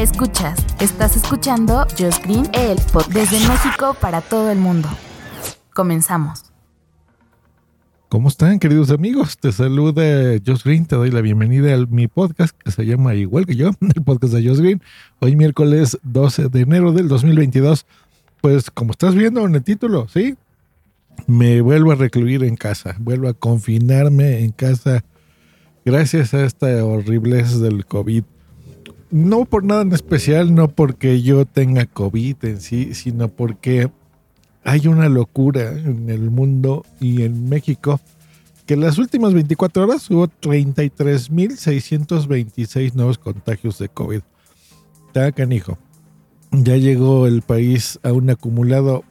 Escuchas, estás escuchando Just Green, el pod desde México para todo el mundo. Comenzamos. ¿Cómo están, queridos amigos? Te saluda Josh Green, te doy la bienvenida a mi podcast que se llama igual que yo, el podcast de Josh Green. Hoy miércoles 12 de enero del 2022. Pues como estás viendo en el título, ¿sí? Me vuelvo a recluir en casa, vuelvo a confinarme en casa gracias a esta horriblez del COVID. No por nada en especial, no porque yo tenga COVID en sí, sino porque hay una locura en el mundo y en México que en las últimas 24 horas hubo 33.626 nuevos contagios de COVID. Está canijo. Ya llegó el país a un acumulado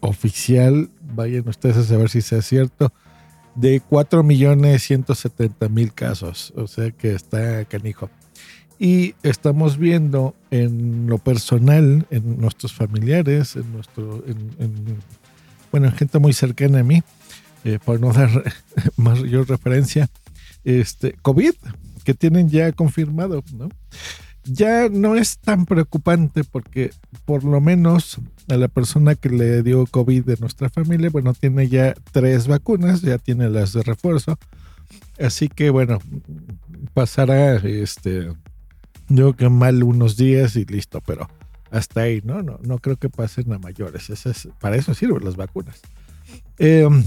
oficial, vayan ustedes a saber si sea cierto, de 4.170.000 casos. O sea que está canijo. Y estamos viendo en lo personal, en nuestros familiares, en nuestro, bueno, en gente muy cercana a mí, eh, por no dar mayor referencia, este, COVID, que tienen ya confirmado, ¿no? Ya no es tan preocupante porque por lo menos a la persona que le dio COVID de nuestra familia, bueno, tiene ya tres vacunas, ya tiene las de refuerzo. Así que bueno, pasará este yo que mal unos días y listo, pero hasta ahí, ¿no? No, no creo que pasen a mayores. es, para eso sirven las vacunas. Em,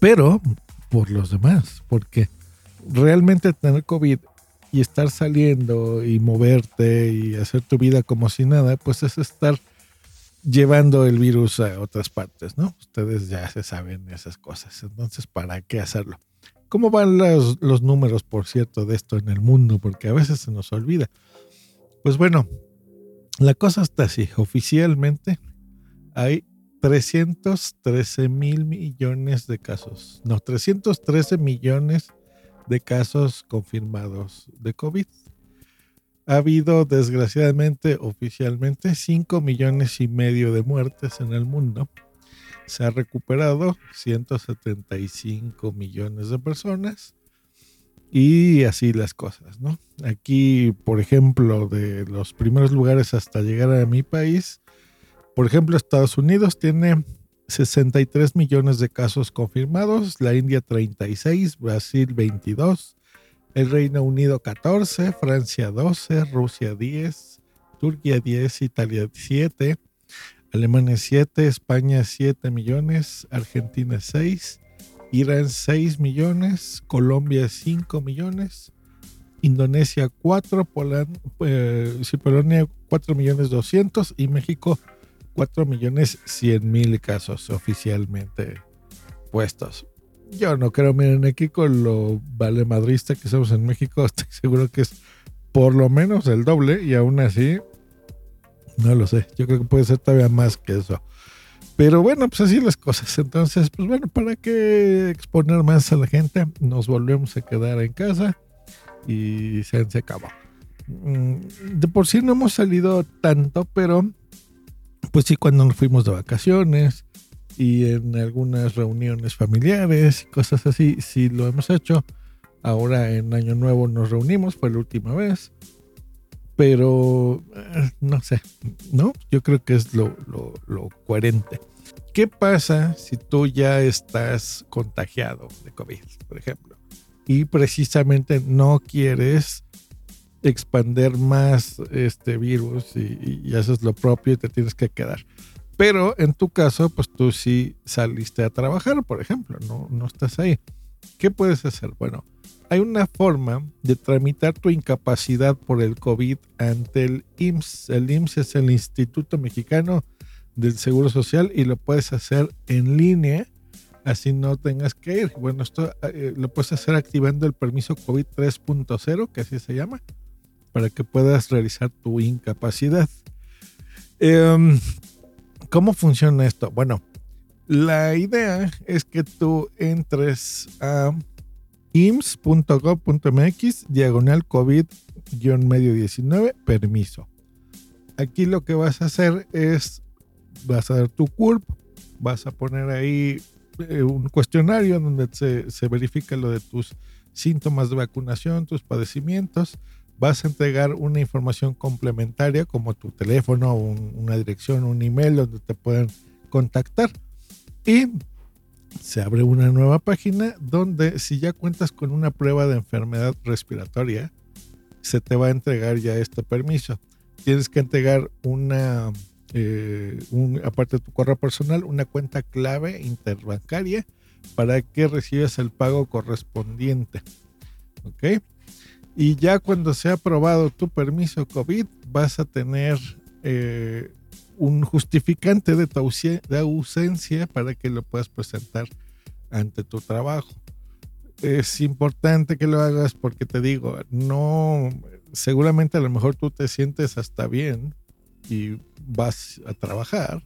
pero por los demás, porque realmente tener COVID y estar saliendo y moverte y hacer tu vida como si nada, pues es estar llevando el virus a otras partes, ¿no? Ustedes ya se saben esas cosas, entonces, ¿para qué hacerlo? ¿Cómo van los, números, por cierto, de esto en el mundo? Porque a veces se nos olvida. Pues bueno, la cosa está así. Oficialmente hay 313 mil millones de casos. No, 313 millones de casos confirmados de COVID. Ha habido, desgraciadamente, oficialmente, 5 millones y medio de muertes en el mundo se ha recuperado 175 millones de personas y así las cosas, ¿no? Aquí, por ejemplo, de los primeros lugares hasta llegar a mi país, por ejemplo, Estados Unidos tiene 63 millones de casos confirmados, la India 36, Brasil 22, el Reino Unido 14, Francia 12, Rusia 10, Turquía 10, Italia 7, Alemania 7, España 7 millones, Argentina 6, Irán 6 millones, Colombia 5 millones, Indonesia 4, eh, Polonia 4 millones 200 y México 4 millones 100 mil casos oficialmente puestos. Yo no creo, miren, aquí con lo vale madrista que somos en México, estoy seguro que es por lo menos el doble y aún así no lo sé. Yo creo que puede ser todavía más que eso. Pero bueno, pues así las cosas. Entonces, pues bueno, ¿para qué exponer más a la gente? Nos volvemos a quedar en casa y se, acabó. Mm, de por sí no hemos salido tanto, pero pues sí cuando nos fuimos de vacaciones y en algunas reuniones familiares y cosas así, sí lo hemos hecho. Ahora en Año Nuevo nos reunimos, fue la última vez pero eh, no sé, ¿no? Yo creo que es lo, coherente. ¿Qué pasa si tú ya estás contagiado de COVID, por ejemplo? Y precisamente no quieres expander más este virus y, haces lo propio y te tienes que quedar. Pero en tu caso, pues tú sí saliste a trabajar, por ejemplo, no, no estás ahí. ¿Qué puedes hacer? Bueno, hay una forma de tramitar tu incapacidad por el COVID ante el IMSS. El IMSS es el Instituto Mexicano del Seguro Social y lo puedes hacer en línea, así no tengas que ir. Bueno, esto eh, lo puedes hacer activando el permiso COVID 3.0, que así se llama, para que puedas realizar tu incapacidad. Em, ¿Cómo funciona esto? Bueno, la idea es que tú entres a ims.gov.mx, diagonal COVID-medio 19, permiso. Aquí lo que vas a hacer es, vas a dar tu CURP, vas a poner ahí eh, un cuestionario donde se, se verifica lo de tus síntomas de vacunación, tus padecimientos, vas a entregar una información complementaria como tu teléfono, una dirección, un email donde te pueden contactar. Y se abre una nueva página donde si ya cuentas con una prueba de enfermedad respiratoria, se te va a entregar ya este permiso. Tienes que entregar una, eh, aparte de tu correo personal, una cuenta clave interbancaria para que recibas el pago correspondiente. ¿Ok? Y ya cuando sea aprobado tu permiso COVID, vas a tener eh, un justificante de tu ausencia para que lo puedas presentar ante tu trabajo. Es importante que lo hagas porque te digo, no, seguramente a lo mejor tú te sientes hasta bien y vas a trabajar,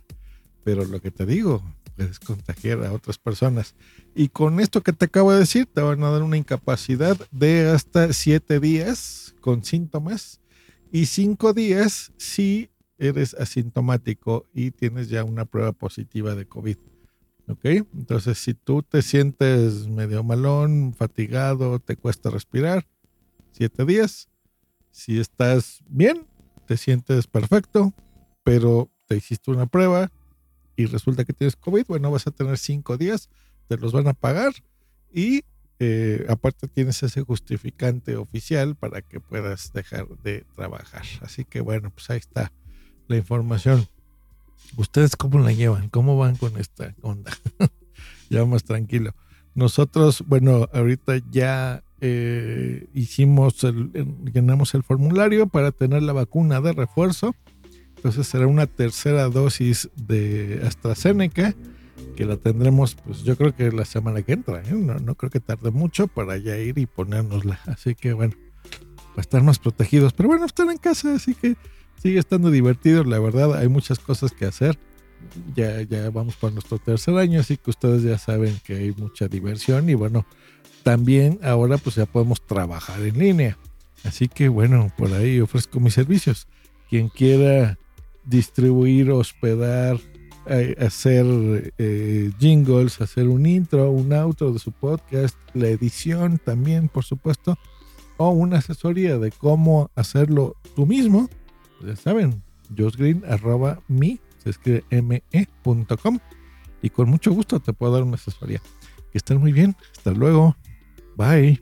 pero lo que te digo, puedes contagiar a otras personas. Y con esto que te acabo de decir, te van a dar una incapacidad de hasta siete días con síntomas y cinco días si eres asintomático y tienes ya una prueba positiva de COVID. ¿Ok? Entonces, si tú te sientes medio malón, fatigado, te cuesta respirar, siete días. Si estás bien, te sientes perfecto, pero te hiciste una prueba y resulta que tienes COVID, bueno, vas a tener cinco días, te los van a pagar y eh, aparte tienes ese justificante oficial para que puedas dejar de trabajar. Así que bueno, pues ahí está la información. ¿Ustedes cómo la llevan? ¿Cómo van con esta onda? ya más tranquilo. Nosotros, bueno, ahorita ya eh, hicimos, el, llenamos el formulario para tener la vacuna de refuerzo. Entonces será una tercera dosis de AstraZeneca que la tendremos, pues yo creo que la semana que entra. ¿eh? No, no creo que tarde mucho para ya ir y ponérnosla. Así que bueno, para estar más protegidos. Pero bueno, estar en casa, así que sigue estando divertido, la verdad, hay muchas cosas que hacer. Ya, ya vamos por nuestro tercer año, así que ustedes ya saben que hay mucha diversión y bueno, también ahora pues ya podemos trabajar en línea. Así que bueno, por ahí ofrezco mis servicios. Quien quiera distribuir, hospedar, eh, hacer eh, jingles, hacer un intro, un outro de su podcast, la edición también, por supuesto, o una asesoría de cómo hacerlo tú mismo, ya saben, josgreen arroba mi, se escribe me.com y con mucho gusto te puedo dar una asesoría. Que estén muy bien. Hasta luego. Bye.